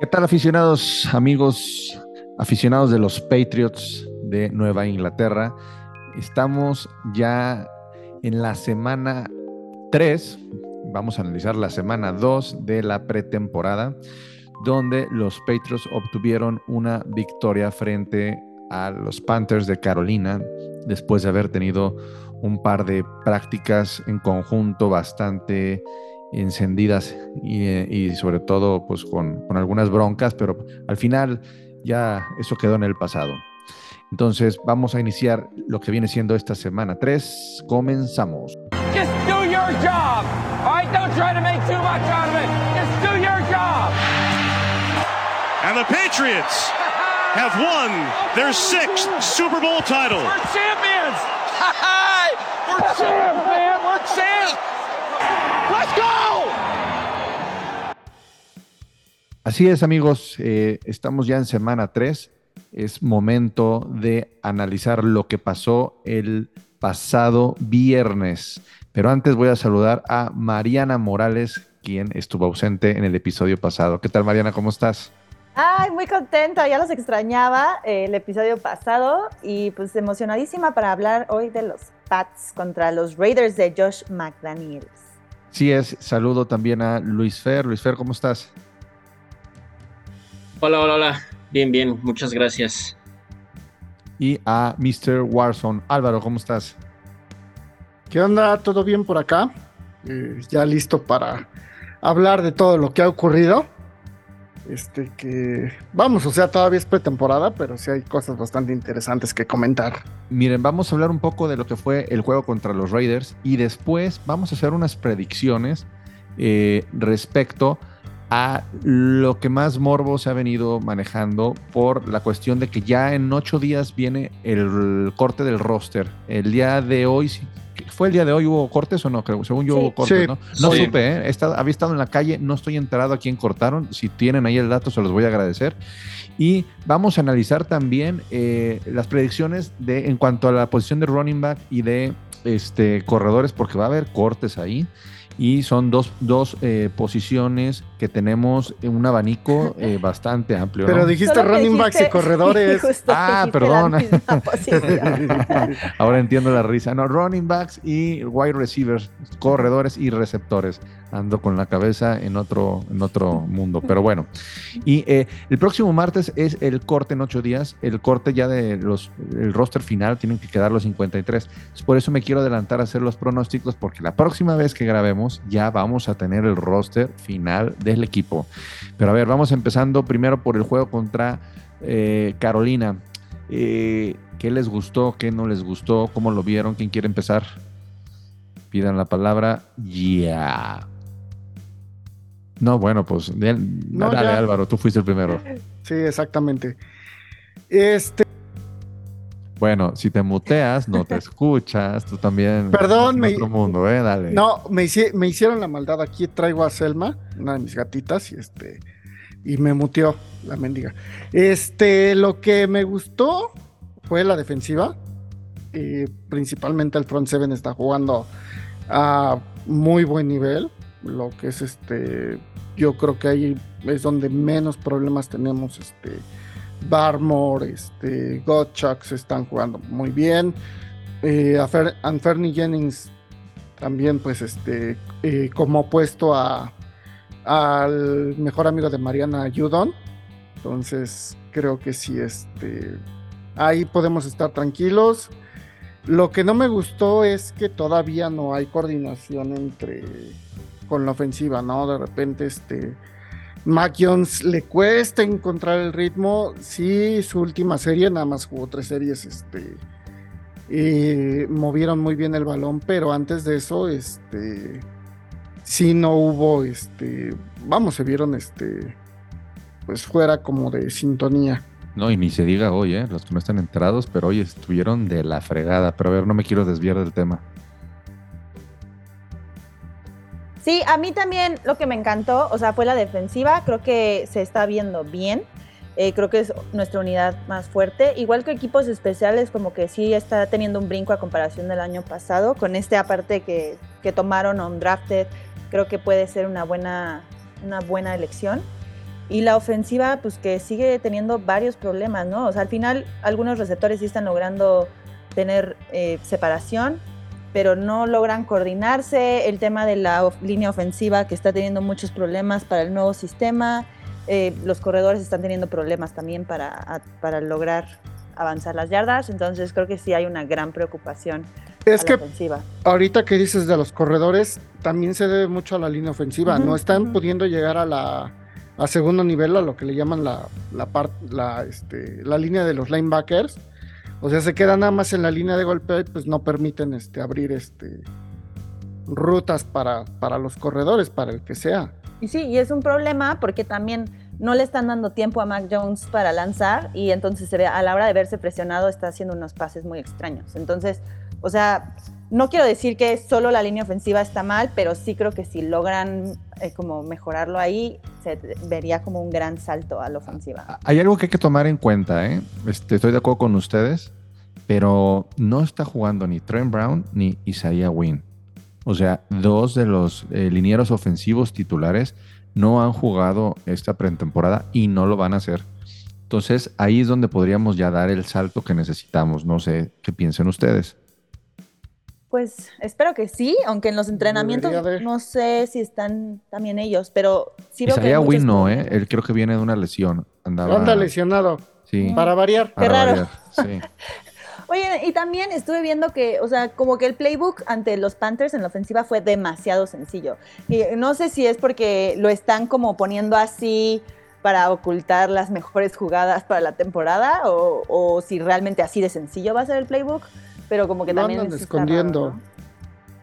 ¿Qué tal aficionados, amigos, aficionados de los Patriots de Nueva Inglaterra? Estamos ya en la semana 3, vamos a analizar la semana 2 de la pretemporada, donde los Patriots obtuvieron una victoria frente a los Panthers de Carolina después de haber tenido un par de prácticas en conjunto bastante encendidas y, sobre todo pues con, con, algunas broncas, pero al final ya eso quedó en el pasado. Entonces vamos a iniciar lo que viene siendo esta semana 3. Comenzamos. Just do your job. All right, don't try to make too much out of it. Just do your job. And the Patriots have won their sixth Super Bowl title. We're champions. We're champs, man. We're champs. Así es, amigos. Eh, estamos ya en semana 3. Es momento de analizar lo que pasó el pasado viernes. Pero antes voy a saludar a Mariana Morales, quien estuvo ausente en el episodio pasado. ¿Qué tal, Mariana? ¿Cómo estás? Ay, muy contenta, ya los extrañaba eh, el episodio pasado y pues emocionadísima para hablar hoy de los Pats contra los Raiders de Josh McDaniels. Sí es, saludo también a Luis Fer. Luis Fer, ¿cómo estás? Hola, hola, hola. Bien, bien, muchas gracias. Y a Mr. Warson. Álvaro, ¿cómo estás? ¿Qué onda? ¿Todo bien por acá? Eh, ya listo para hablar de todo lo que ha ocurrido. Este que vamos, o sea, todavía es pretemporada, pero sí hay cosas bastante interesantes que comentar. Miren, vamos a hablar un poco de lo que fue el juego contra los Raiders y después vamos a hacer unas predicciones eh, respecto a lo que más morbo se ha venido manejando por la cuestión de que ya en ocho días viene el corte del roster. El día de hoy, ¿Fue el día de hoy? ¿Hubo cortes o no? Creo, según yo hubo cortes, ¿no? No supe, ¿eh? había estado en la calle, no estoy enterado a quién cortaron. Si tienen ahí el dato, se los voy a agradecer. Y vamos a analizar también eh, las predicciones de en cuanto a la posición de running back y de este, corredores, porque va a haber cortes ahí y son dos, dos eh, posiciones que tenemos un abanico eh, bastante amplio. Pero dijiste running backs y corredores. ah, perdón. Ahora entiendo la risa. No, running backs y wide receivers, corredores y receptores. Ando con la cabeza en otro, en otro mundo, pero bueno. Y eh, el próximo martes es el corte en ocho días, el corte ya de los, el roster final, tienen que quedar los 53. Por eso me quiero adelantar a hacer los pronósticos, porque la próxima vez que grabemos, ya vamos a tener el roster final del equipo. Pero a ver, vamos empezando primero por el juego contra eh, Carolina. Eh, ¿Qué les gustó? ¿Qué no les gustó? ¿Cómo lo vieron? ¿Quién quiere empezar? Pidan la palabra ya. No, bueno, pues dale, Álvaro, tú fuiste el primero. Sí, exactamente. Este, bueno, si te muteas, no te escuchas, tú también. Perdón, me. Otro mundo, ¿eh? Dale. No, me, me, hicieron la maldad. Aquí traigo a Selma, una de mis gatitas, y este. Y me muteó la mendiga. Este, lo que me gustó fue la defensiva. y principalmente el front seven está jugando a muy buen nivel. Lo que es este. Yo creo que ahí es donde menos problemas tenemos. Este Barmore, este, Gottschalk están jugando muy bien. Eh, Jennings también, pues, este, eh, como opuesto a, al mejor amigo de Mariana Judon. Entonces, creo que sí, este, ahí podemos estar tranquilos. Lo que no me gustó es que todavía no hay coordinación entre con la ofensiva, ¿no? De repente, este Mac Jones le cuesta encontrar el ritmo. Sí, su última serie, nada más jugó tres series, este, movieron muy bien el balón, pero antes de eso, este, sí no hubo, este, vamos, se vieron, este, pues fuera como de sintonía. No, y ni se diga hoy, ¿eh? los que no están enterados, pero hoy estuvieron de la fregada. Pero a ver, no me quiero desviar del tema. Sí, a mí también lo que me encantó, o sea, fue la defensiva. Creo que se está viendo bien. Eh, creo que es nuestra unidad más fuerte. Igual que equipos especiales, como que sí está teniendo un brinco a comparación del año pasado. Con este aparte que, tomaron on drafted, creo que puede ser una buena, una buena elección. y la ofensiva, pues que sigue teniendo varios problemas, ¿no? O sea, al final algunos receptores sí están logrando tener eh, separación, pero no logran coordinarse. El tema de la línea ofensiva que está teniendo muchos problemas para el nuevo sistema. Eh, los corredores están teniendo problemas también para, para lograr avanzar las yardas. Entonces creo que sí hay una gran preocupación. Es que ofensiva. ahorita que dices de los corredores, también se debe mucho a la línea ofensiva. no están pudiendo llegar a la a segundo nivel, a lo que le llaman la, la, la, este, la línea de los linebackers. O sea, se quedan nada más en la línea de golpeo y pues no permiten este, abrir este, rutas para, para los corredores, para el que sea. Y sí, y es un problema porque también no le están dando tiempo a Mac Jones para lanzar y entonces se ve, a la hora de verse presionado está haciendo unos pases muy extraños. Entonces, o sea, no quiero decir que solo la línea ofensiva está mal, pero sí creo que si logran eh, como mejorarlo ahí, se vería como un gran salto a la ofensiva. Hay algo que hay que tomar en cuenta, ¿eh? Este, estoy de acuerdo con ustedes, pero no está jugando ni Trent Brown ni Isaiah Wynn. O sea, dos de los eh, linieros ofensivos titulares no han jugado esta pretemporada y no lo van a hacer. Entonces ahí es donde podríamos ya dar el salto que necesitamos. No sé qué piensen ustedes. Pues espero que sí, aunque en los entrenamientos no sé si están también ellos, pero sí veo que. Win no, ¿eh? Él creo que viene de una lesión. Andaba... Anda lesionado. Sí. Para variar. Qué raro. sí. Oye, y también estuve viendo que, o sea, como que el playbook ante los Panthers en la ofensiva fue demasiado sencillo. Y no sé si es porque lo están como poniendo así para ocultar las mejores jugadas para la temporada o, si realmente así de sencillo va a ser el playbook, pero como que también... Andan escondiendo.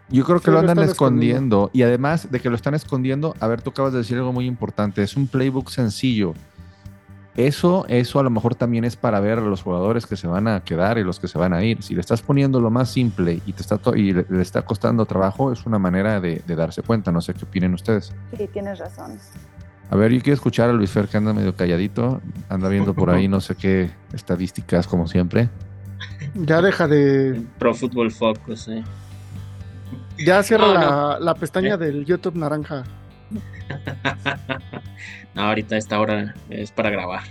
Yo creo que lo andan escondiendo. Y además de que lo están escondiendo, a ver, tú acabas de decir algo muy importante. Es un playbook sencillo. Eso, eso a lo mejor también es para ver a los jugadores que se van a quedar y los que se van a ir. Si le estás poniendo lo más simple y te está y le, está costando trabajo, es una manera de, darse cuenta. No sé qué opinen ustedes. Sí, tienes razón. A ver, yo quiero escuchar a Luis Fer que anda medio calladito, anda viendo por ahí no sé qué estadísticas como siempre. Ya deja de. Pro Football Focus, eh. Ya cierra la, pestaña ¿Eh? del YouTube naranja. no, ahorita esta hora es para grabar.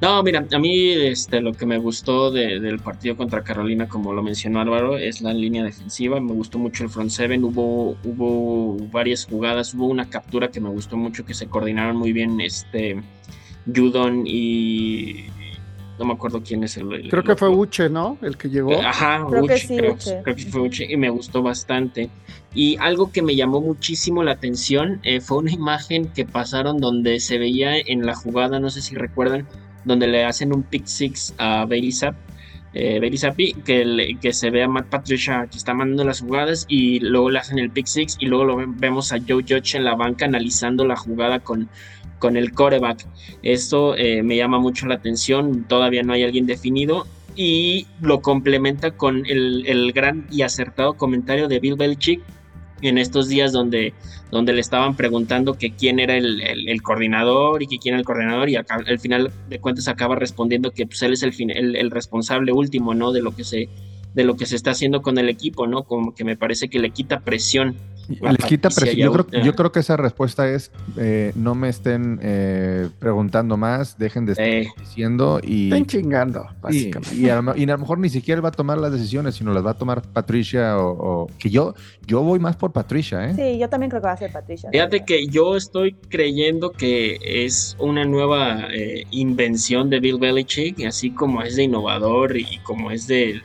No, mira, a mí este, lo que me gustó del partido contra Carolina, como lo mencionó Álvaro, es la línea defensiva. Me gustó mucho el front seven. Hubo, hubo varias jugadas, hubo una captura que me gustó mucho, que se coordinaron muy bien este, Judon y, no me acuerdo quién es el. creo que fue Uche, ¿no? El que llegó. Ajá, creo Uche, que creo, creo, que fue Uche y me gustó bastante. Y algo que me llamó muchísimo la atención eh, fue una imagen que pasaron donde se veía en la jugada, no sé si recuerdan, donde le hacen un pick six a Bailey Zapp. Eh, Bailey Zappi, que, que se ve a Matt Patricia que está mandando las jugadas y luego le hacen el pick six y luego lo vemos a Joe Judge en la banca analizando la jugada con, con el coreback. Esto eh, me llama mucho la atención, todavía no hay alguien definido y lo complementa con el, gran y acertado comentario de Bill Belichick en estos días donde, donde le estaban preguntando que quién era el, coordinador y que quién era el coordinador y al final de cuentas acaba respondiendo que pues, él es el, el, responsable último, ¿no? De lo que se de lo que se está haciendo con el equipo, ¿no? Como que me parece que le quita presión les quita presión. Yo creo, que esa respuesta es eh, no me estén eh, preguntando más, dejen de estar diciendo y. Estén chingando, básicamente. Y, a, lo mejor ni siquiera va a tomar las decisiones, sino las va a tomar Patricia o, que yo, yo voy más por Patricia, ¿eh? Sí, yo también creo que va a ser Patricia. Fíjate que yo estoy creyendo que es una nueva eh, invención de Bill Belichick, así como es de innovador y como es de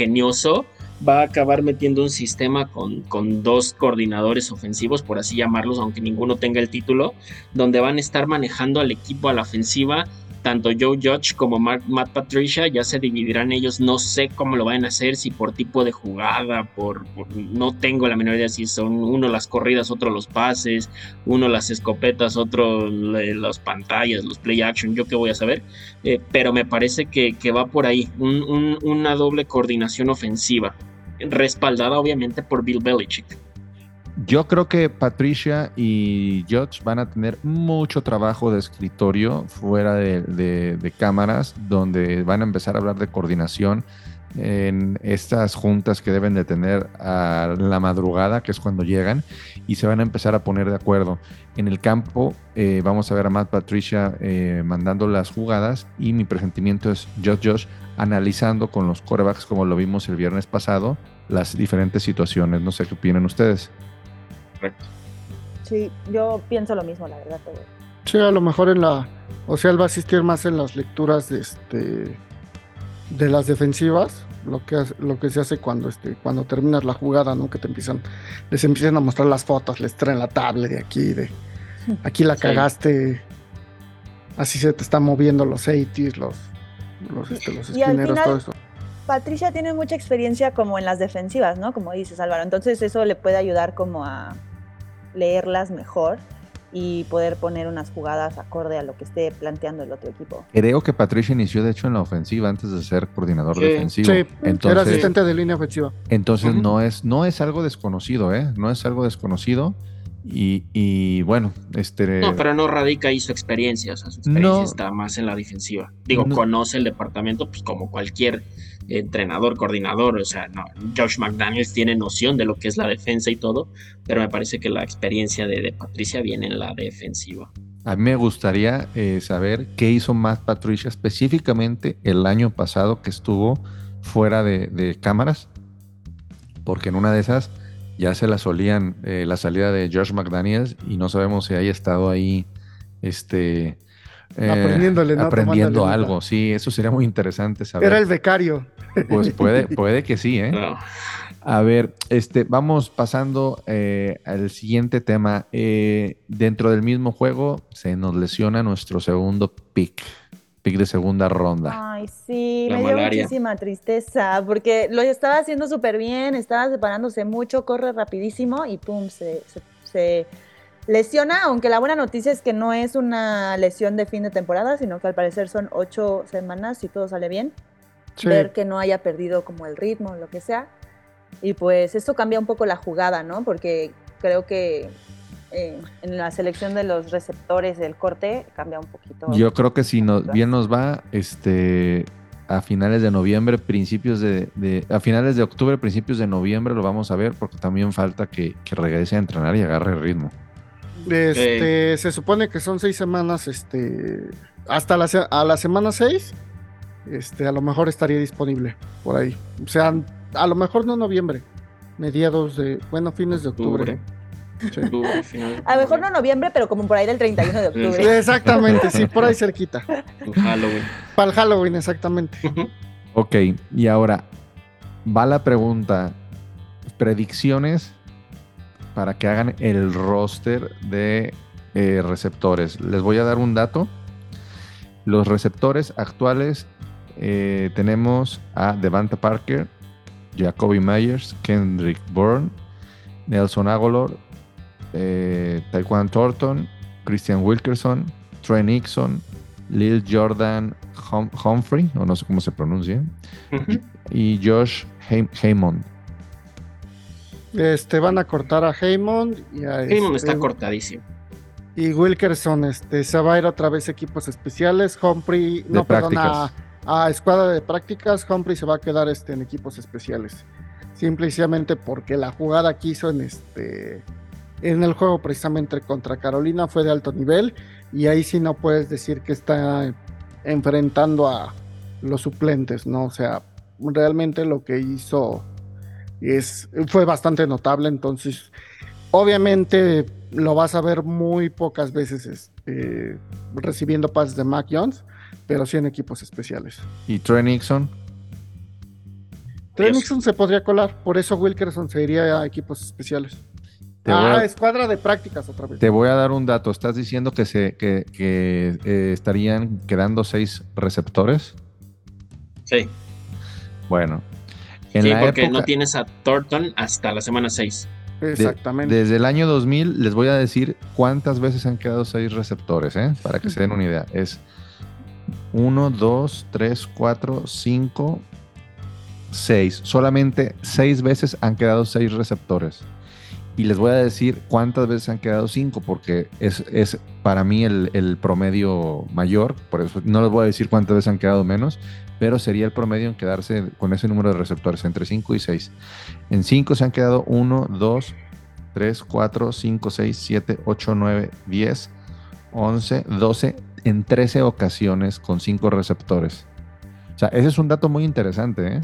ingenioso va a acabar metiendo un sistema con, con, dos coordinadores ofensivos, por así llamarlos, aunque ninguno tenga el título, donde van a estar manejando al equipo a la ofensiva. Tanto Joe Judge como Matt Patricia ya se dividirán ellos. No sé cómo lo van a hacer, si por tipo de jugada, por, no tengo la menor idea si son uno las corridas, otro los pases, uno las escopetas, otro las pantallas, los play action, yo qué voy a saber. Eh, pero me parece que, va por ahí, una doble coordinación ofensiva respaldada obviamente por Bill Belichick. Yo creo que Patricia y Judge van a tener mucho trabajo de escritorio fuera de, cámaras, donde van a empezar a hablar de coordinación, en estas juntas que deben de tener a la madrugada, que es cuando llegan, y se van a empezar a poner de acuerdo. En el campo eh, vamos a ver a Matt Patricia eh, mandando las jugadas y mi presentimiento es Josh Josh analizando con los corebacks como lo vimos el viernes pasado las diferentes situaciones. No sé qué opinan ustedes. Correcto. Sí, yo pienso lo mismo, la verdad. Pero... Sí, a lo mejor en la. O sea, él va a asistir más en las lecturas de este. de las defensivas. Lo que, lo que se hace cuando este, cuando terminas la jugada, ¿no? Que te empiezan, les empiezan a mostrar las fotos, les traen la tablet de aquí, de aquí la Sí. cagaste, así se te están moviendo los 80s, los, los, este, los Y al esquineros, final- todo eso. Patricia tiene mucha experiencia como en las defensivas, ¿no? Como dices Álvaro. Entonces eso le puede ayudar como a leerlas mejor y poder poner unas jugadas acorde a lo que esté planteando el otro equipo. Creo que Patricia inició de hecho en la ofensiva antes de ser coordinador Sí. defensivo. Sí, era entonces, asistente de línea ofensiva. entonces no es no es algo desconocido, ¿eh? No es algo desconocido. Y, y bueno, este No, pero no radica ahí su experiencia, o sea, su experiencia No. está más en la defensiva. Digo, No. conoce el departamento, pues como cualquier entrenador, coordinador, o sea, no, Josh McDaniels tiene noción de lo que es la defensa y todo, pero me parece que la experiencia de, de Patricia viene en la defensiva. A mí me gustaría eh, saber qué hizo Matt Patricia específicamente el año pasado que estuvo fuera de, de cámaras, porque en una de esas ya se la solían eh, la salida de Josh McDaniels y no sabemos si haya estado ahí este, eh, Aprendiéndole, ¿no? aprendiendo algo. nota. Sí, eso sería muy interesante saber. Era el becario. Pues puede, puede que sí, ¿eh? No, A ver, este, vamos pasando eh, al siguiente tema. Eh, dentro del mismo juego se nos lesiona nuestro segundo pick, pick de segunda ronda. Ay, sí, La me dio malaria. muchísima tristeza porque lo estaba haciendo súper bien, estaba separándose mucho, corre rapidísimo y pum, se, se- se lesiona, aunque la buena noticia es que no es una lesión de fin de temporada, sino que al parecer son ocho semanas si todo sale bien. Sí. ver que no haya perdido como el ritmo, lo que sea. Y pues esto cambia un poco la jugada, ¿no? Porque creo que eh, en la selección de los receptores del corte cambia un poquito. Yo creo que si nos, bien nos va, este, a finales de noviembre, principios de, de- a finales de octubre, principios de noviembre lo vamos a ver porque también falta que, que regrese a entrenar y agarre el ritmo. Este, Se supone que son seis semanas, este, hasta la, a la semana seis, este, a lo mejor estaría disponible por ahí. O sea, a lo mejor no noviembre, mediados de, bueno, fines de octubre. Octubre, final, A lo mejor no noviembre, pero como por ahí del 31 de octubre. Exactamente, sí, por ahí cerquita. en Halloween. Para el Halloween, exactamente. Ok, y ahora va la pregunta, predicciones para que hagan el roster de eh, receptores. Les voy a dar un dato. Los receptores actuales eh, tenemos a Devante Parker, Jacoby Myers, Kendrick Bourne, Nelson Aguilar, eh, Taekwon Thornton, Christian Wilkerson, Trey Nixon, Lil Jordan Hum- Humphrey, o no sé cómo se pronuncia, y Josh Hay- Haymond. Este, van a cortar a Haymond y a Raymond este, está cortadísimo. Y Wilkerson, este, se va a ir otra vez a equipos especiales. Humphrey, no, perdón, a, prácticas. a escuadra de prácticas. Humphrey se va a quedar este, en equipos especiales. Simplemente porque la jugada que hizo en este en el juego precisamente contra Carolina fue de alto nivel. Y ahí sí no puedes decir que está enfrentando a los suplentes, ¿no? O sea, realmente lo que hizo es, fue bastante notable. Entonces, obviamente lo vas a ver muy pocas veces este, recibiendo pases de Mac Jones, pero sí en equipos especiales. Y Trey Nixon. Trey. Nixon se podría colar, por eso Wilkerson se iría a equipos especiales. Te ah, a- escuadra de prácticas otra vez. Te voy a dar un dato. Estás diciendo que, se, que, que, eh, estarían quedando seis receptores. Sí, Bueno, en sí la porque época, no tienes a Thornton hasta la semana 6. de- Exactamente. desde el año 2000, les voy a decir cuántas veces han quedado seis receptores, ¿eh? para que se den una idea. Es 1, 2, 3, 4, 5, 6. Solamente seis veces han quedado seis receptores. Y les voy a decir cuántas veces han quedado cinco, porque es, es para mí el, el promedio mayor. Por eso no les voy a decir cuántas veces han quedado menos, pero sería el promedio en quedarse con ese número de receptores, entre 5 y 6. En 5 se han quedado 1, 2, 3, 4, 5, 6, 7, 8, 9, 10, 11, 12, en 13 ocasiones con 5 receptores. O sea, ese es un dato muy interesante, ¿eh?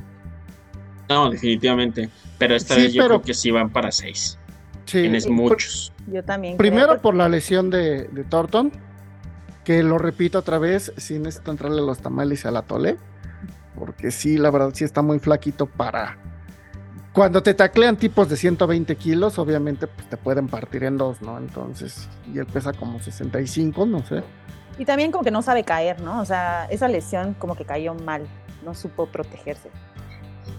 No, definitivamente. Pero esta Sí, vez yo pero- creo que sí van para 6. Sí, Tienes muchos. Yo también. Primero creo, por la lesión de, de Thornton, que lo repito otra vez, sí necesito entrarle a los tamales y a la tole, porque sí, la verdad sí está muy flaquito para... Cuando te taclean tipos de 120 kilos, obviamente pues te pueden partir en dos, ¿no? Entonces, y él pesa como 65, no sé. Y también como que no sabe caer, ¿no? O sea, esa lesión como que cayó mal, no supo protegerse.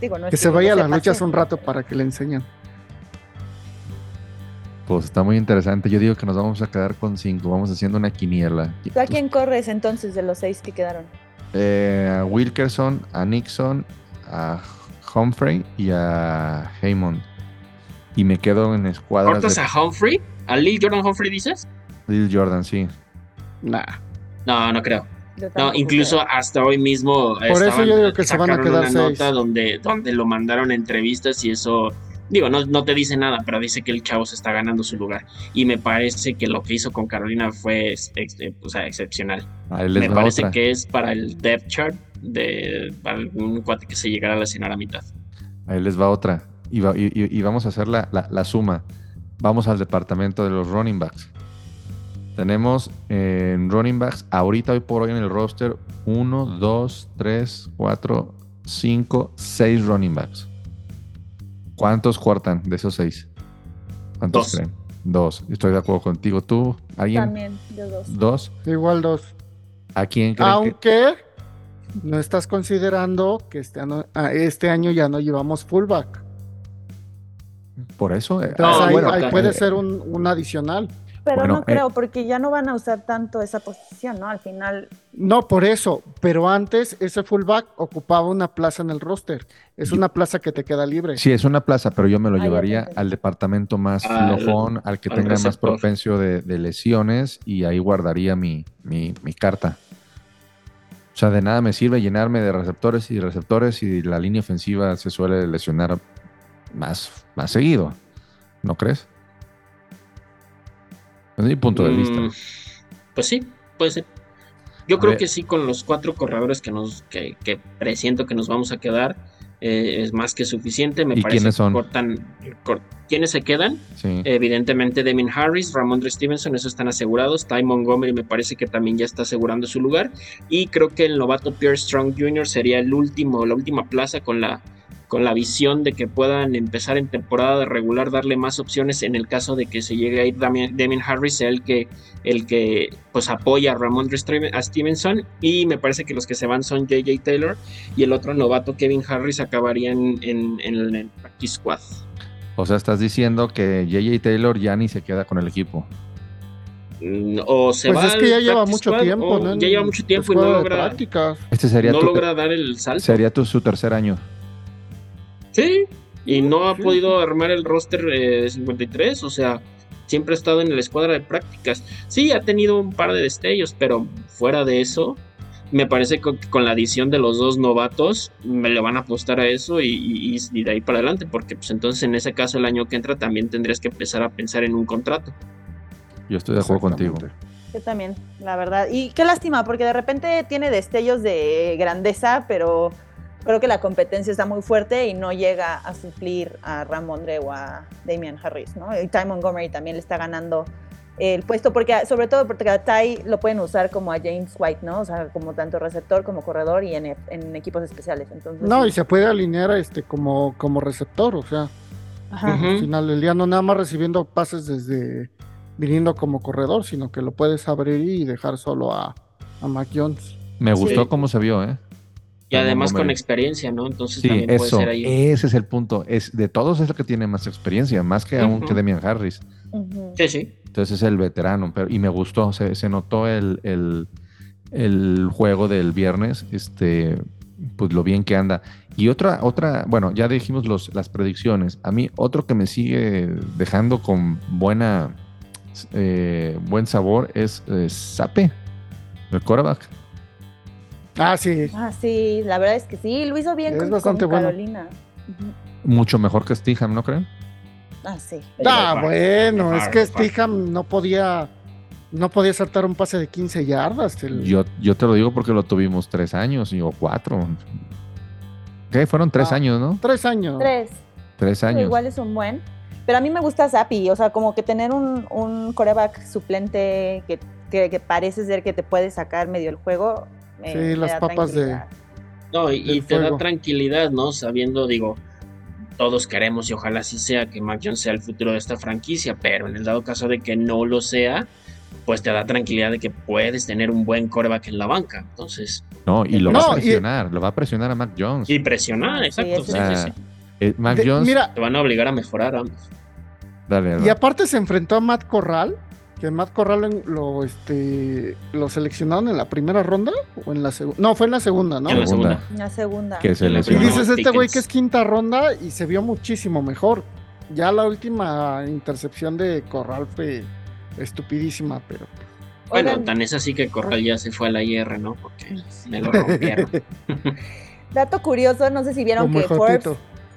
Digo, no es Que se vaya a las luchas un rato para que le enseñen. Pues está muy interesante. Yo digo que nos vamos a quedar con 5. Vamos haciendo una quiniela. ¿Tú a quién corres entonces de los seis que quedaron? Eh, a Wilkerson, a Nixon, a Humphrey y a Haymond. Y me quedo en escuadras ¿Cortas de a Humphrey? ¿A Lee Jordan Humphrey dices? Lil Jordan, sí. Nah. No, no creo. No, incluso creo. hasta hoy mismo Por eso yo digo que se van a quedar una seis. nota donde, donde lo mandaron a entrevistas y eso, digo, no, no te dice nada, pero dice que el chavo se está ganando su lugar. Y me parece que lo que hizo con Carolina fue ex- ex- eh, o sea, excepcional. Les Me parece otra. que es para el depth chart de algún cuate que se llegara a lesionar a mitad. Ahí les va otra. Y, va- y- y- y vamos a hacer la, la- la suma. Vamos al departamento de los running backs. Tenemos eh, en running backs, ahorita hoy por hoy en el roster, 1, 2, 3, 4, 5, 6 running backs. ¿Cuántos cortan de esos 6? ¿Cuántos Dos. creen? Dos. Estoy de acuerdo contigo. ¿Tú? ¿Alguien? También, yo dos. ¿Dos? Igual dos. ¿A quién creen que...? Aunque no estás considerando que este año, ah, este año ya no llevamos fullback. Por eso. eh, Entonces No, ahí, bueno, ahí acá- puede ser un, un adicional. Pero Bueno, no eh. creo, porque ya no van a usar tanto esa posición, ¿no? Al final, No, por eso, pero antes ese fullback ocupaba una plaza en el roster. Es una plaza que te queda libre. Sí, es una plaza, pero yo me lo llevaría al departamento más Al- flojón, al que al tenga más de, de lesiones y ahí guardaría mi, mi, mi carta. O sea, de nada me sirve llenarme de receptores y receptores y la línea ofensiva se suele lesionar más, más seguido. ¿No crees? Es mi punto de vista. Mm, Pues sí, puede ser. Yo creo ver. que sí, con los cuatro corredores que nos que, que presiento que nos vamos a quedar, eh, es más que suficiente. Me ¿Y parece quiénes que son? cortan. cor- ¿Quiénes se quedan? Sí. Evidentemente, Demin Harris, Ramondre Stevenson, esos están asegurados. Ty Montgomery me parece que también ya está asegurando su lugar. Y creo que el novato Pierre Strong Jr. sería el último, la última plaza con la, con la visión de que puedan empezar en temporada regular, darle más opciones en el caso de que se llegue a ir Demin Harris, sea el que, el que pues apoya a Steven- a Stevenson. Y me parece que los que se van son JJ Taylor y el otro novato Kevin Harris acabaría en, en, en el practice squad. O sea, estás diciendo que JJ Taylor ya ni se queda con el equipo. Mm, O se Pues va es que ya lleva mucho squad, tiempo, ¿no? Ya lleva mucho tiempo y no de logra, prácticas. Este sería, no tu, logra dar el salto. sería tu, su tercer año. Sí, y no ha Sí. podido armar el roster eh, de 53, o sea, siempre ha estado en la escuadra de prácticas. Sí, ha tenido un par de destellos, pero fuera de eso, me parece que con la adición de los dos novatos, me le van a apostar a eso y, y- y de ahí para adelante, porque pues entonces en ese caso el año que entra también tendrías que empezar a pensar en un contrato. Yo estoy de acuerdo contigo. Yo también, la verdad. Y qué lástima, porque de repente tiene destellos de grandeza, pero creo que la competencia está muy fuerte y no llega a suplir a Ramondre o a Damian Harris, ¿no? Y Ty Montgomery también le está ganando el puesto, porque sobre todo porque a Ty lo pueden usar como a James White, ¿no? O sea, como tanto receptor como corredor y en, en equipos especiales. Entonces, No, sí. y se puede alinear este como, como receptor, o sea, Ajá. Al final del día no nada más recibiendo pases desde viniendo como corredor, sino que lo puedes abrir y dejar solo a, a Mac Jones. Me gustó Sí. cómo se vio, ¿eh? Y además con experiencia, ¿no? Entonces Sí, también puede ser ahí. ese es el punto. Es, de todos es el que tiene más experiencia, más que aún Ujú. que Demian Harris. Sí, sí. Entonces es el veterano, pero, y me gustó, se, se notó el, el, el juego del viernes, este, pues lo bien que anda. Y otra, otra, bueno, ya dijimos los, las predicciones. A mí, otro que me sigue dejando con buena, eh, buen sabor es eh, Sape, el quarterback. Ah, sí. Ah, sí, la verdad es que sí, lo hizo bien Es con, bastante con bueno. Carolina. Mucho mejor que Stiham, ¿no creen? Ah, sí. Ah, bueno, es que. Stiham no podía, no podía saltar un pase de 15 yardas. el- Yo, yo te lo digo porque lo tuvimos tres años y- o cuatro. ¿Qué? Fueron tres Ah. años, ¿no? Tres años. Tres. Tres Pero años. Igual es un buen. Pero a mí me gusta Zappi, o sea, como que tener un, un coreback suplente que, que, que parece ser que te puede sacar medio el juego. Me- Sí, me las papas de-. No, y, y te da tranquilidad, ¿no? Sabiendo, digo, todos queremos y ojalá así sea que Mac Jones sea el futuro de esta franquicia, pero en el dado caso de que no lo sea, pues te da tranquilidad de que puedes tener un buen coreback en la banca. Entonces, No, y lo No, va a y- presionar. Lo va a presionar a Mac Jones. y presionar, Sí, exacto. sí, sí, sí. eh, Mac De- Jones. mira, Te van a obligar a mejorar ambos. dale, y dale. aparte se enfrentó a Matt Corral, que Matt Corral lo, este, lo seleccionaron en la primera ronda o en la segunda. No, fue en la segunda, ¿no? En la segunda. Segunda. que se en la Y lesionó. primera. dices, este güey que es quinta ronda y se vio muchísimo mejor. Ya la última intercepción de Corral fue estupidísima, pero Bueno, Oigan, tan es así que Corral ya se fue a la IR, ¿no? Porque me lo rompieron. dato curioso, no sé si vieron como que Forbes.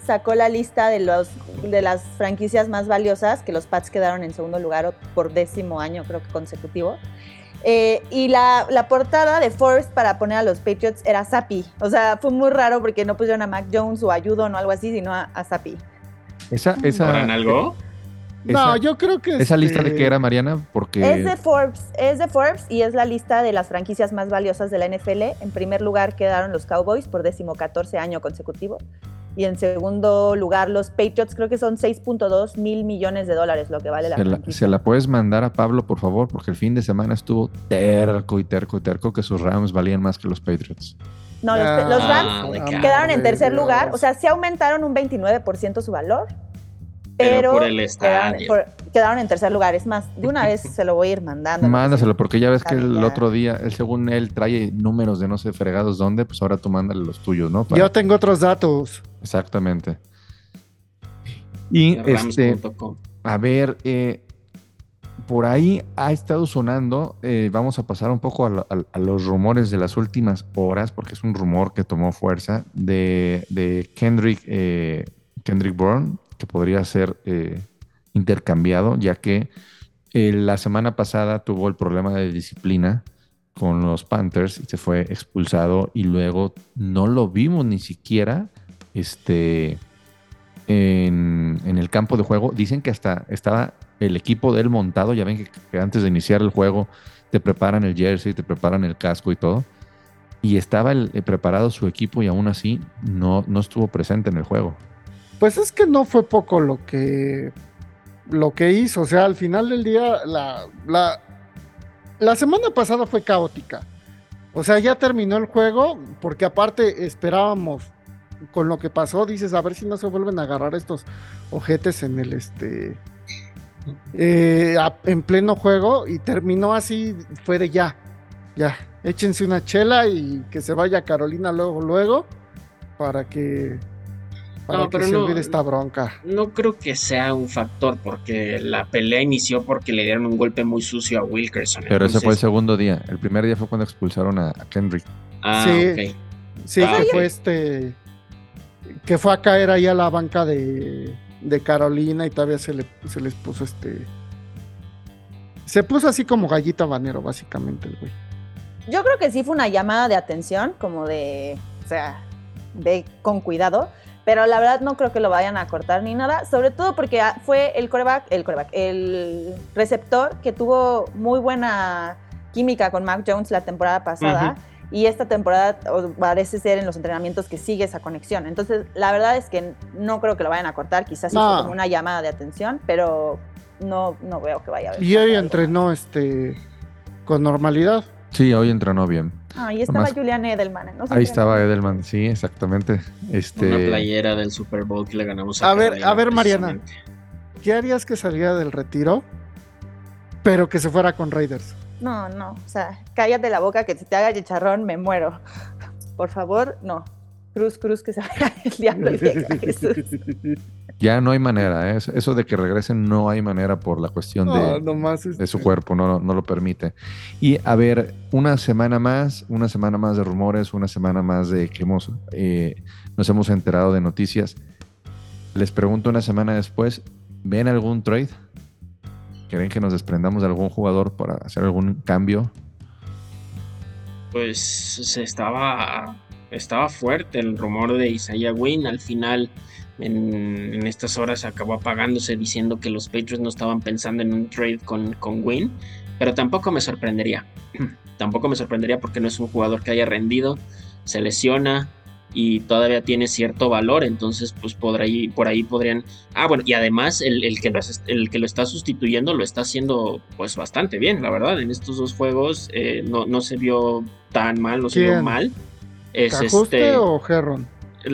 Sacó la lista de los de las franquicias más valiosas, que los Pats quedaron en segundo lugar por décimo año, creo que consecutivo. Eh, y la, la portada de Forbes para poner a los Patriots era Zappi. O sea, fue muy raro porque no pusieron a Mac Jones o a Judon o algo así, sino a, a Zappi. Esa, esa, ¿Cobran algo? No, esa- yo creo que. ¿Esa lista de este, qué era, Mariana? Porque. Es de Forbes, es de Forbes y es la lista de las franquicias más valiosas de la NFL. En primer lugar quedaron los Cowboys por décimo 14 año consecutivo. Y en segundo lugar los Patriots, creo que son 6.2 mil millones de dólares lo que vale la Se la, se la puedes mandar a Pablo, por favor, porque el fin de semana estuvo terco y terco y terco que sus Rams valían más que los Patriots. No, los, Ah, los Rams Ah, quedaron en tercer lugar. O sea, sí aumentaron un 29% su valor. Pero Pero, por el quedaron, estadio. por- quedaron en tercer lugar. Es más, de una vez se lo voy a ir mandando. Mándaselo, porque ya ves que el otro día, él, según él, trae números de no sé fregados dónde, pues ahora tú mándale los tuyos, ¿no? Para- Yo tengo otros datos. Exactamente. Y este, Rams.com. a ver, eh, por ahí ha estado sonando, eh, vamos a pasar un poco a, lo- a- a los rumores de las últimas horas, porque es un rumor que tomó fuerza de, de Kendrick, eh, Kendrick Bourne, que podría ser eh, intercambiado, ya que eh, la semana pasada tuvo el problema de disciplina con los Panthers y se fue expulsado y luego no lo vimos ni siquiera este, en, el campo de juego. Dicen que hasta estaba el equipo de él montado. Ya ven que, que antes de iniciar el juego te preparan el jersey, te preparan el casco y todo. Y estaba el- eh, preparado su equipo y aún así no, no estuvo presente en el juego. Pues es que no fue poco lo que lo que hizo. O sea, al final del día, la, la, la semana pasada fue caótica. O sea, ya terminó el juego, porque aparte esperábamos con lo que pasó, dices, a ver si no se vuelven a agarrar estos ojetes en el este. eh, en pleno juego y terminó así, fue de ya, ya, échense una chela y que se vaya Carolina luego, luego, para que, para No, que pero se no- olvide esta bronca. No creo que sea un factor porque la pelea inició porque le dieron un golpe muy sucio a Wilkerson. Pero ese fue el segundo día. El primer día fue cuando expulsaron a, a Kendrick. Ah, Sí. ok. Sí, Ah, que ok. fue este. Que fue a caer ahí a la banca de, de Carolina y todavía se, le, se les puso este. Se puso así como gallita banero, básicamente, el güey. Yo creo que sí fue una llamada de atención, como de, o sea, ve con cuidado, pero la verdad no creo que lo vayan a cortar ni nada, sobre todo porque ah, fue el coreback, el coreback, el receptor que tuvo muy buena química con Mac Jones la temporada pasada. Y esta temporada parece ser en los entrenamientos que sigue esa conexión. Entonces, la verdad es que no creo que lo vayan a cortar. Quizás No. como una llamada de atención, pero no, no veo que vaya a haber. Y hoy entrenó este con normalidad. Sí, hoy entrenó bien. más. Ahí estaba Nomás- Julian Edelman. Ahí estaba Edelman, sí, exactamente. Una Este, playera del Super Bowl que le ganamos a A ver, a ver, Mariana. ¿Qué harías que saliera del retiro, pero que se fuera con Raiders? No, no, o sea, cállate la boca que si te haga chicharrón me muero. Por favor, no. Cruz, cruz, que se vaya el diablo y venga Jesús. Ya no hay manera, ¿eh? eso de que regresen no hay manera por la cuestión de, de, su cuerpo, no, no lo permite. Y a ver, una semana más, una semana más de rumores, una semana más de que hemos, eh, nos hemos enterado de noticias. Les pregunto una semana después, ¿ven algún trade? ¿Creen que nos desprendamos de algún jugador para hacer algún cambio? Pues se estaba, estaba fuerte el rumor de Isaiah Wynn. Al final en, estas horas acabó apagándose diciendo que los Patriots no estaban pensando en un trade con, con Wynn, pero tampoco me sorprendería. tampoco me sorprendería porque no es un jugador que haya rendido, se lesiona y todavía tiene cierto valor, entonces pues por ahí, por ahí podrían... Ah, bueno, y además el, que lo, el que lo está sustituyendo lo está haciendo pues bastante bien, la verdad, en estos dos juegos eh, no, no, se vio tan mal, no se vio mal. Es este... o Herron?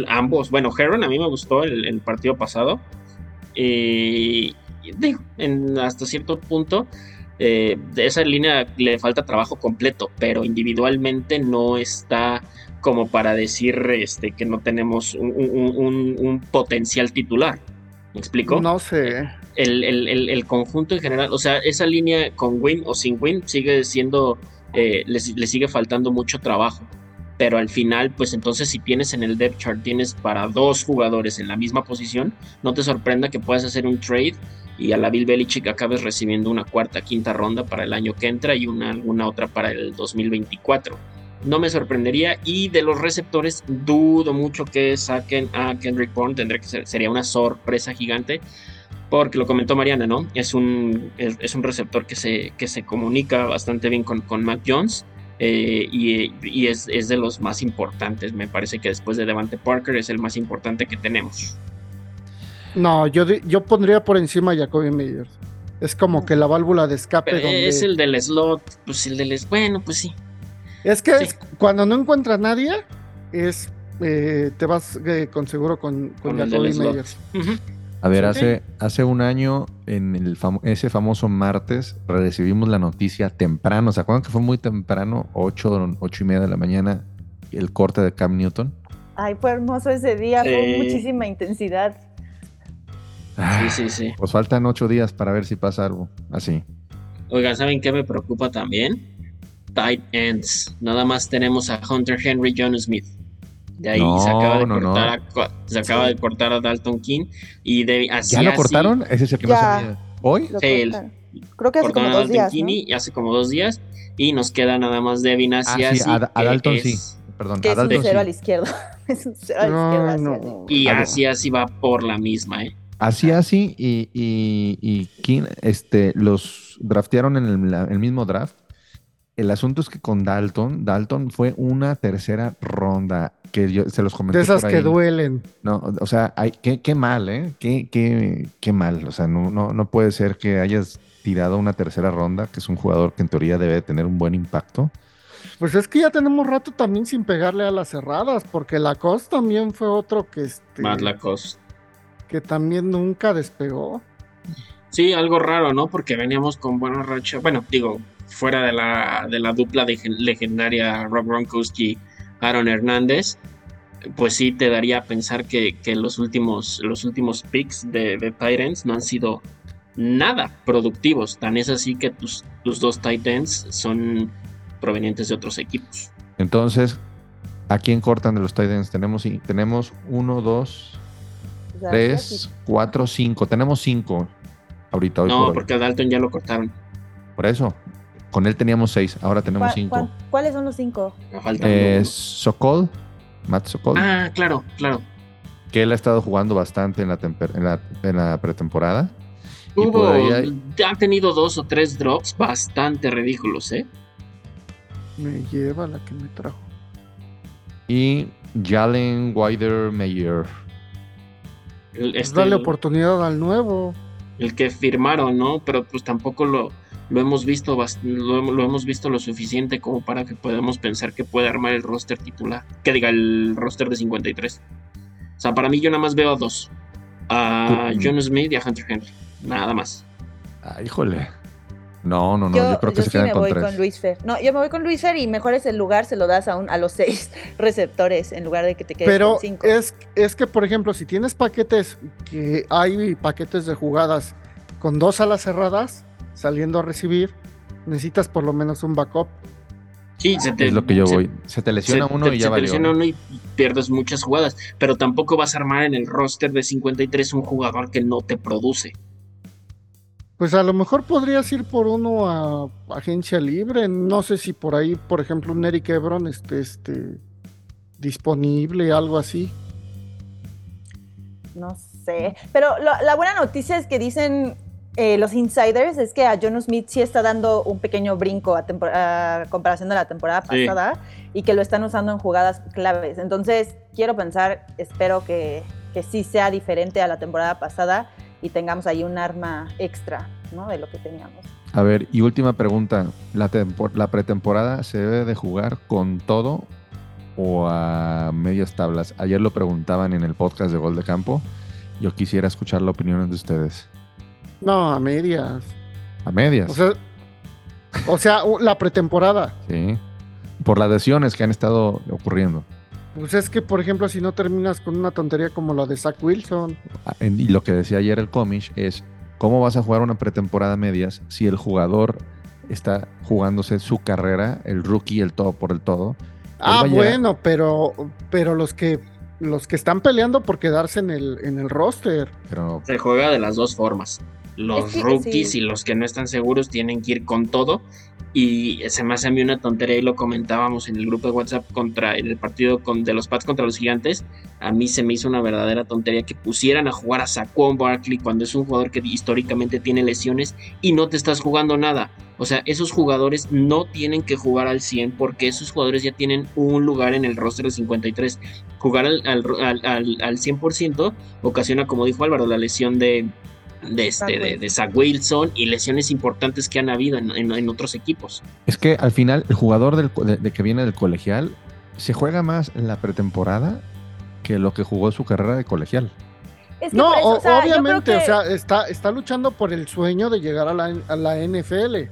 Ambos. Bueno, Heron a mí me gustó el, partido pasado. Y digo, en, hasta cierto punto, eh, de esa línea le falta trabajo completo, pero individualmente no está como para decir este, que no tenemos un, potencial titular. ¿Me explico? No sé. El, conjunto en general, o sea, esa línea con win o sin win sigue siendo, eh, le sigue faltando mucho trabajo pero al final, pues entonces si tienes en el depth chart, tienes para dos jugadores en la misma posición, no te sorprenda que puedas hacer un trade y a la Bill Belichick acabes recibiendo una cuarta, quinta ronda para el año que entra y una alguna otra para el 2024. No me sorprendería y de los receptores dudo mucho que saquen a Kendrick Bourne, tendría que ser, sería una sorpresa gigante porque lo comentó Mariana, ¿no? Es un, es, un receptor que se, que se comunica bastante bien con, con Matt Jones eh, y, es, de los más importantes. Me parece que después de Devante Parker es el más importante que tenemos. No, yo, yo pondría por encima a Jacoby Meyers. Es como que la válvula de escape. Es el del slot, pues el del. Bueno, pues sí. Es que cuando no encuentras nadie, es eh, te vas eh, con seguro con, Jacoby Meyers. A ver, hace, hace un año, en el ese famoso martes, recibimos la noticia temprano. ¿Se acuerdan que fue muy temprano? 8, ocho y media de la mañana, el corte de Cam Newton. Ay, fue hermoso ese día, fue muchísima intensidad. sí, sí, sí. Pues faltan ocho días para ver si pasa algo así. Oigan, ¿saben qué me preocupa también? Tight ends. Nada más tenemos a Hunter Henry John Smith. De ahí se, acaba de cortar A, se acaba de cortar a Dalton King y de, ¿Ya lo cortaron? Ese es el que no sabía. ¿Hoy? Sí, Creo que hace como dos días. y hace como dos días y nos queda nada más Devin hacia ah, a, Dalton sí. Perdón, que a Dalton es un cero a la izquierda. es un cero a la izquierda. Y así así va por la misma, ¿eh? Así así y, y, y King, este, los draftearon en el mismo draft el asunto es que con Dalton, Dalton fue una tercera ronda que yo se los comenté. De esas que duelen. No, o sea, hay, qué, qué mal, ¿eh? Qué, qué, qué mal. O sea, no, no, no puede ser que hayas tirado una tercera ronda, que es un jugador que en teoría debe tener un buen impacto. Pues es que ya tenemos rato también sin pegarle a las cerradas, porque Lacoste también fue otro que este. Matt Lacoste. Que también nunca despegó. Sí, algo raro, ¿no? Porque veníamos con buena racha. Bueno, digo, fuera de la, de la dupla de legendaria Rob Gronkowski, Aaron Hernández, pues sí te daría a pensar que, los, últimos, los últimos picks de, de Titans no han sido nada productivos. Tan es así que tus, tus dos Titans son provenientes de otros equipos. Entonces, ¿a quién cortan de los Titans? Tenemos, tenemos uno, dos, tres, cuatro, cinco. Tenemos cinco ahorita. no, porque a Dalton ya lo cortaron. Por eso, con él teníamos seis, ahora tenemos cinco. ¿Cuáles son los cinco? Eh, Sokol, Matt Sokol. Ah, claro, claro. Que él ha estado jugando bastante en la, en la, pretemporada. Hubo, ha tenido dos o tres drops bastante ridículos, ¿eh? Me lleva la que me trajo. Y Jalen Wider Mayer. Pues este, dale oportunidad al nuevo. El que firmaron, ¿no? Pero pues tampoco lo, lo hemos visto lo, hemos visto lo suficiente como para que podamos pensar que puede armar el roster titular, que diga el roster de 53. O sea, para mí yo nada más veo a dos, a John Smith y a Hunter Henry, nada más. Ah, híjole. No, no, no, yo, creo que se sí me voy con Luis Fer. No, yo me voy con Luis Fer y mejor es el lugar, se lo das a, un, a los seis receptores en lugar de que te quedes Pero con cinco. Es, es que, por ejemplo, si tienes paquetes, que hay paquetes de jugadas con dos alas cerradas saliendo a recibir, necesitas por lo menos un backup. Sí, se te, es lo que yo voy. Se te lesiona se uno te- y se ya te valió. lesiona uno y pierdes muchas jugadas, pero tampoco vas a armar en el roster de 53 un jugador que no te produce. Pues a lo mejor podrías ir por uno a agencia libre. No sé si por ahí, por ejemplo, un Eric Ebron esté este, disponible, algo así. No sé. Pero lo- la buena noticia es que dicen eh, los insiders es que a John Smith sí está dando un pequeño brinco a, comparación de la temporada Sí. pasada y que lo están usando en jugadas claves. Entonces, quiero pensar, espero que, que sí sea diferente a la temporada pasada y tengamos ahí un arma extra ¿no? de lo que teníamos. A ver, y última pregunta. ¿La, ¿La pretemporada se debe de jugar con todo o a medias tablas? Ayer lo preguntaban en el podcast de Gol de Campo. Yo quisiera escuchar la opinión de ustedes. No, a medias. A medias. O sea, o sea, la pretemporada. sí. Por las lesiones que han estado ocurriendo. Pues es que, por ejemplo, si no terminas con una tontería como la de Zach Wilson, Ah, Y lo que decía ayer el Comish es, ¿cómo vas a jugar una pretemporada a medias si el jugador está jugándose su carrera, el rookie, el todo por el todo? Ah, llegar- bueno, pero, pero los que los que están peleando por quedarse en el, en el roster. Pero Se juega de las dos formas. Los Es que, rookies sí. y los que no están seguros tienen que ir con todo. Y se me hace a mí una tontería y lo comentábamos en el grupo de WhatsApp contra en el partido con, de los Pats contra los Gigantes. A mí se me hizo una verdadera tontería que pusieran a jugar a Saquon Barkley cuando es un jugador que históricamente tiene lesiones y no te estás jugando nada. O sea, esos jugadores no tienen que jugar al 100 porque esos jugadores ya tienen un lugar en el roster de 53. Jugar al, al, al, al- al 100% ocasiona, como dijo Álvaro, la lesión de, de, este, Zach de, Wilson. de Zach Wilson y lesiones importantes que han habido en, en- en otros equipos. es que al final el jugador del de, de que viene del colegial se juega más en la pretemporada que lo que jugó su carrera de colegial. Es que No, por eso, o- o sea, yo creo obviamente, que- o sea, está, está luchando por el sueño de llegar a la, a la NFL.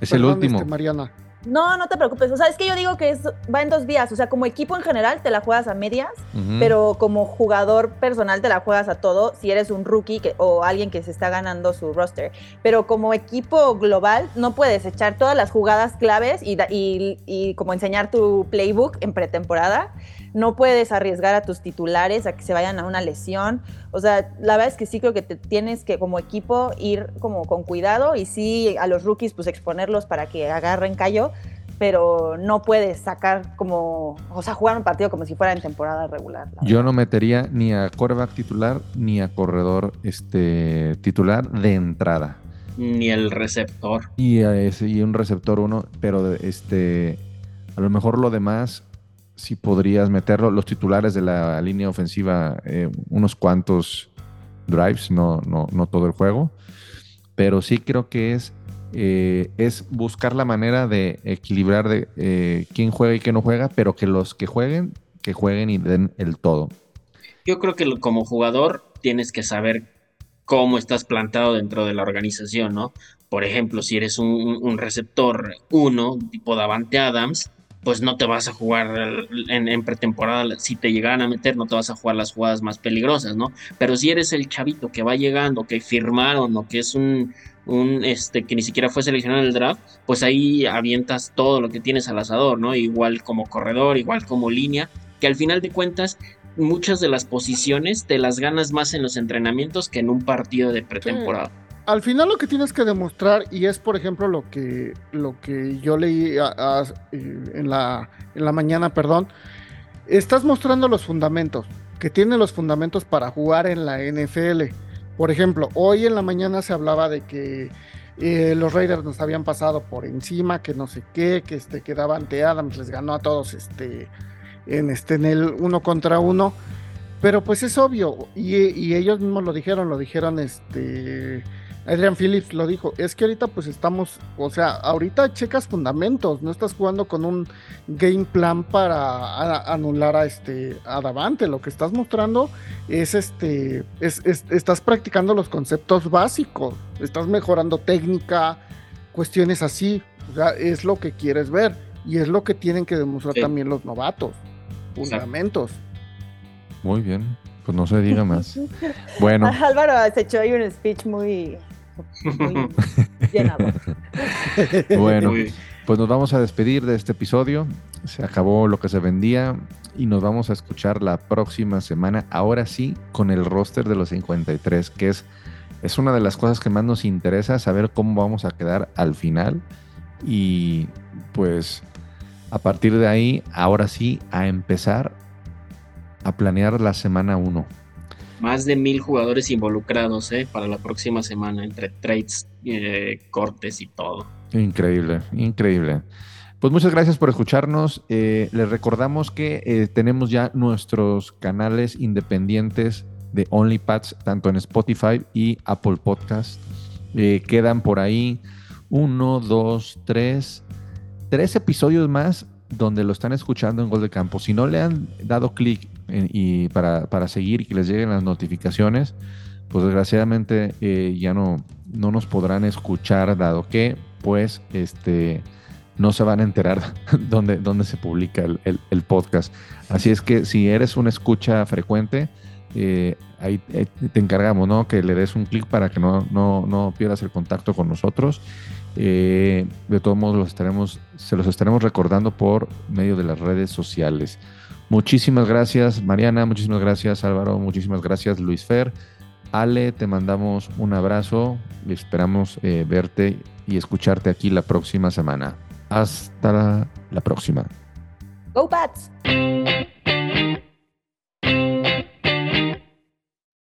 Es el último. este, Mariana. No, no te preocupes. O sea, es que yo digo que es, va en dos vías. O sea, como equipo en general te la juegas a medias, pero como jugador personal te la juegas a todo si eres un rookie que- o alguien que se está ganando su roster. Pero como equipo global no puedes echar todas las jugadas claves y, da- y- y como enseñar tu playbook en pretemporada. No puedes arriesgar a tus titulares a que se vayan a una lesión. O sea, la verdad es que sí creo que te tienes que como equipo ir como con cuidado y sí a los rookies pues exponerlos para que agarren callo, pero no puedes sacar como, o sea, jugar un partido como si fuera en temporada regular. la Yo no metería ni a quarterback titular ni a corredor este, titular de entrada. Ni el receptor. Y, a ese- y un receptor uno, pero este, a lo mejor lo demás sí podrías meterlo. Los titulares de la línea ofensiva, eh, unos cuantos drives, no, no, no todo el juego. Pero sí creo que es, eh, es buscar la manera de equilibrar de eh, quién juega y quién no juega, pero que los que jueguen, que jueguen y den el todo. Yo creo que como jugador tienes que saber cómo estás plantado dentro de la organización, ¿no? Por ejemplo, si eres un, un- un receptor 1, tipo Davante Adams, pues no te vas a jugar en, en pretemporada, si te llegaran a meter, no te vas a jugar las jugadas más peligrosas, ¿no? Pero si eres el chavito que va llegando, que firmaron o que es un, un este, que ni siquiera fue seleccionado en el draft, pues ahí avientas todo lo que tienes al asador, ¿no? Igual como corredor, igual como línea, que al final de cuentas muchas de las posiciones te las ganas más en los entrenamientos que en un partido de pretemporada. Al final lo que tienes que demostrar, y es por ejemplo lo que, lo que yo leí eh, en, la, en la mañana, perdón, estás mostrando los fundamentos, que tiene los fundamentos para jugar en la NFL. Por ejemplo, hoy en la mañana se hablaba de que eh, los Raiders nos habían pasado por encima, que no sé qué, que este, que Davante Adams les ganó a todos este, en, este, en el uno contra uno. Pero pues es obvio, y, y ellos mismos lo dijeron, lo dijeron este Adrian Phillips lo dijo, es que ahorita pues estamos, o sea, ahorita checas fundamentos, no estás jugando con un game plan para a- anular a este a Davante, lo que estás mostrando es este es, es- estás practicando los conceptos básicos, estás mejorando técnica, cuestiones así. O sea, es lo que quieres ver y es lo que tienen que demostrar también los novatos. Fundamentos. Muy bien, pues no se diga más. Bueno. Álvaro se echó ahí un speech muy, muy bueno, pues nos vamos a despedir de este episodio. Se acabó lo que se vendía y nos vamos a escuchar la próxima semana, ahora sí, con el roster de los 53, que es, es una de las cosas que más nos interesa, saber cómo vamos a quedar al final. Y pues a partir de ahí, ahora sí, a empezar a planear la semana 1. Más de mil jugadores involucrados ¿eh? para la próxima semana, entre trades, eh, cortes y todo. Increíble, increíble. Pues muchas gracias por escucharnos. Eh, les recordamos que tenemos ya nuestros canales independientes de OnlyPads, tanto en Spotify y Apple Podcast. quedan por ahí uno, dos, tres, tres episodios más donde lo están escuchando en Gol de Campo. Si no le han dado clic y para, para, seguir y que les lleguen las notificaciones, pues desgraciadamente eh, ya no, no nos podrán escuchar, dado que pues este no se van a enterar dónde, dónde se publica el, podcast. Así es que si eres una escucha frecuente, eh, ahí eh, te encargamos, ¿no? Que le des un clic para que no, no, no pierdas el contacto con nosotros. De todos modos, los estaremos, se los estaremos recordando por medio de las redes sociales. Muchísimas gracias, Mariana. Muchísimas gracias, Álvaro. Muchísimas gracias, Luis Fer. Ale, te mandamos un abrazo esperamos eh, verte y escucharte aquí la próxima semana. Hasta la, la próxima. Go Pats.